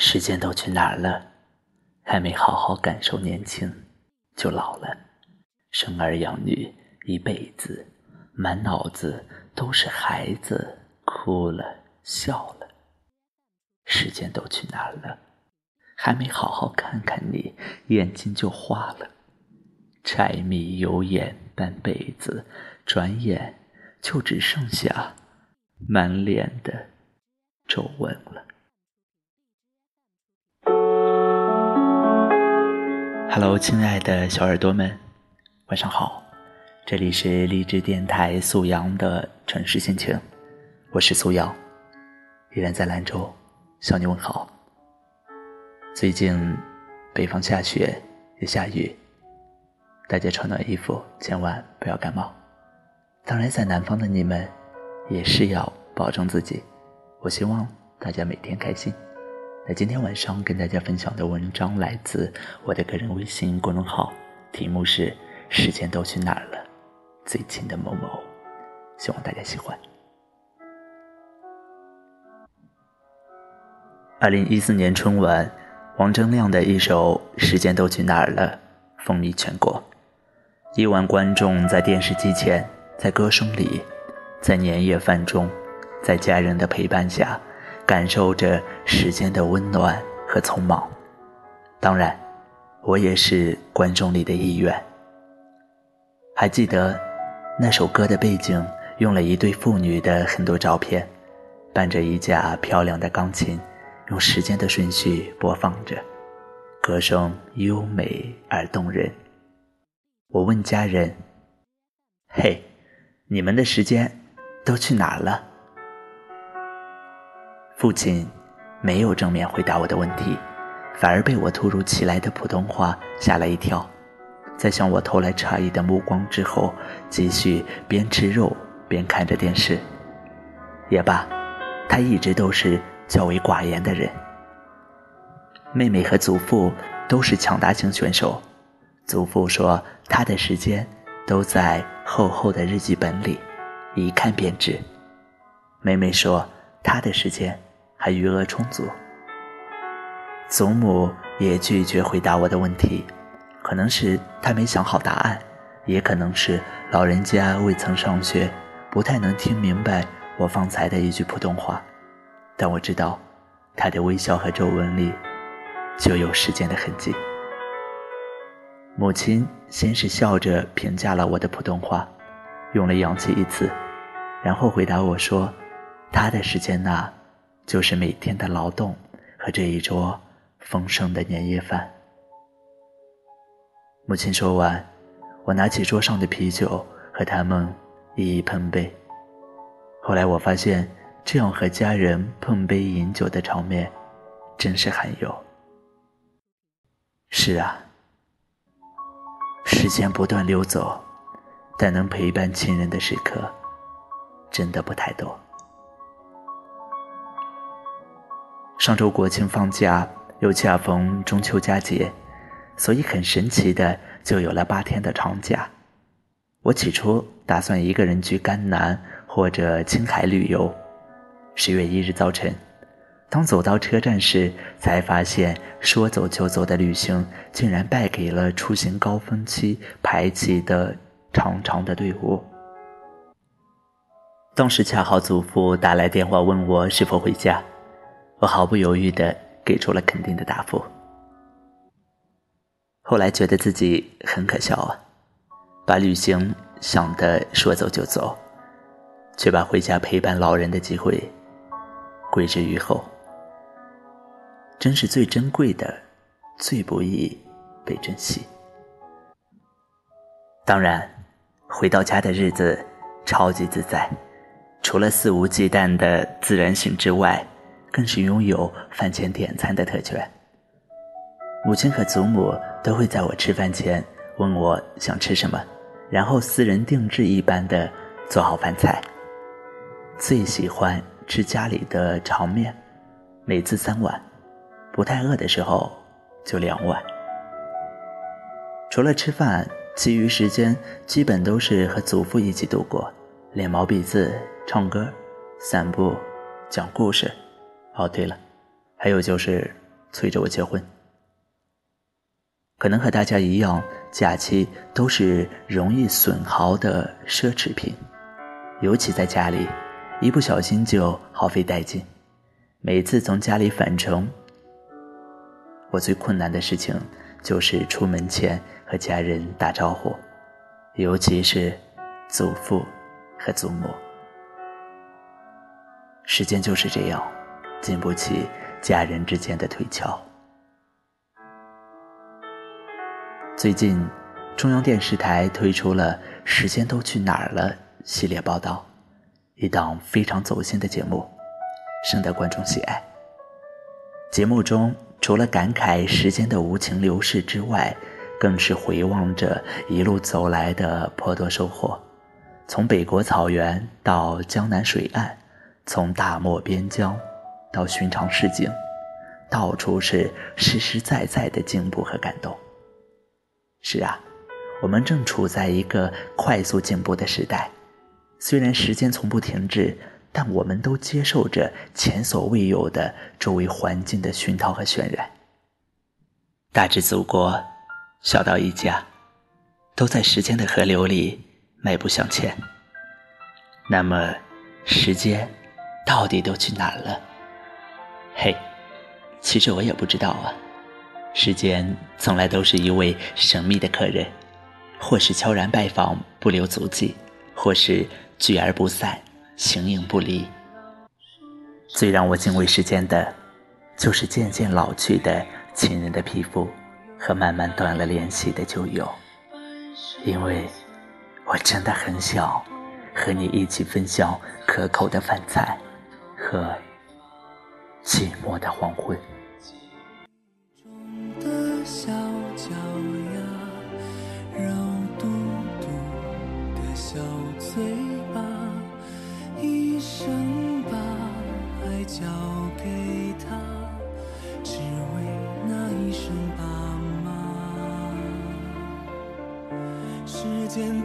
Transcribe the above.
时间都去哪儿了？还没好好感受年轻，就老了。生儿养女一辈子，满脑子都是孩子，哭了笑了。时间都去哪儿了？还没好好看看你，眼睛就花了。柴米油盐半辈子，转眼就只剩下满脸的皱纹了。Hello，亲爱的小耳朵们，晚上好！这里是励志电台素阳的城市心情，我是素阳，依然在兰州向你问好。最近北方下雪也下雨，大家穿暖衣服，千万不要感冒。当然，在南方的你们也是要保重自己。我希望大家每天开心。那今天晚上跟大家分享的文章来自我的个人微信公众号，题目是《时间都去哪儿了》，最亲的某某，希望大家喜欢。二零一四年春晚，王铮亮的一首《时间都去哪儿了》风靡全国，亿万观众在电视机前，在歌声里，在年夜饭中，在家人的陪伴下。感受着时间的温暖和匆忙，当然，我也是观众里的一员。还记得那首歌的背景用了一对父女的很多照片，伴着一架漂亮的钢琴，用时间的顺序播放着，歌声优美而动人。我问家人：“嘿，你们的时间都去哪了？”父亲没有正面回答我的问题，反而被我突如其来的普通话吓了一跳。在向我投来诧异的目光之后，继续边吃肉边看着电视。也罢，他一直都是较为寡言的人。妹妹和祖父都是抢答型选手。祖父说他的时间都在厚厚的日记本里，一看便知。妹妹说他的时间。还余额充足。祖母也拒绝回答我的问题，可能是他没想好答案，也可能是老人家未曾上学，不太能听明白我方才的一句普通话。但我知道，他的微笑和皱纹里，就有时间的痕迹。母亲先是笑着评价了我的普通话，用了洋气一词，然后回答我说：“他的时间呐。”就是每天的劳动和这一桌丰盛的年夜饭。母亲说完，我拿起桌上的啤酒和他们一一碰杯。后来我发现，这样和家人碰杯饮酒的场面，真是罕有。是啊，时间不断溜走，但能陪伴亲人的时刻，真的不太多。上周国庆放假，又恰逢中秋佳节，所以很神奇的就有了八天的长假。我起初打算一个人去甘南或者青海旅游。十月一日早晨，当走到车站时，才发现说走就走的旅行竟然败给了出行高峰期排起的长长的队伍。当时恰好祖父打来电话问我是否回家。我毫不犹豫地给出了肯定的答复。后来觉得自己很可笑啊，把旅行想得说走就走，却把回家陪伴老人的机会归之于后。真是最珍贵的，最不易被珍惜。当然，回到家的日子超级自在，除了肆无忌惮的自然醒之外。更是拥有饭前点餐的特权。母亲和祖母都会在我吃饭前问我想吃什么，然后私人定制一般的做好饭菜。最喜欢吃家里的长面，每次三碗，不太饿的时候就两碗。除了吃饭，其余时间基本都是和祖父一起度过，练毛笔字、唱歌、散步、讲故事。哦，对了，还有就是催着我结婚。可能和大家一样，假期都是容易损耗的奢侈品，尤其在家里，一不小心就耗费殆尽。每次从家里返程，我最困难的事情就是出门前和家人打招呼，尤其是祖父和祖母。时间就是这样，经不起家人之间的推敲。最近，中央电视台推出了《时间都去哪儿了》系列报道，一档非常走心的节目，深得观众喜爱。节目中，除了感慨时间的无情流逝之外，更是回望着一路走来的颇多收获，从北国草原到江南水岸。从大漠边疆到寻常市井，到处是实实在在的进步和感动。是啊，我们正处在一个快速进步的时代，虽然时间从不停滞，但我们都接受着前所未有的周围环境的熏陶和渲染。大至祖国，小到一家，都在时间的河流里迈步向前。那么，时间。到底都去哪儿了？嘿，其实我也不知道啊。时间从来都是一位神秘的客人，或是悄然拜访不留足迹，或是聚而不散，形影不离。最让我敬畏时间的，就是渐渐老去的亲人的皮肤和慢慢断了联系的旧友，因为我真的很想和你一起分享可口的饭菜。和寂寞的黄昏。中的小脚丫，肉嘟嘟的小嘴巴，一生把爱交给他，只为那一声爸妈。时间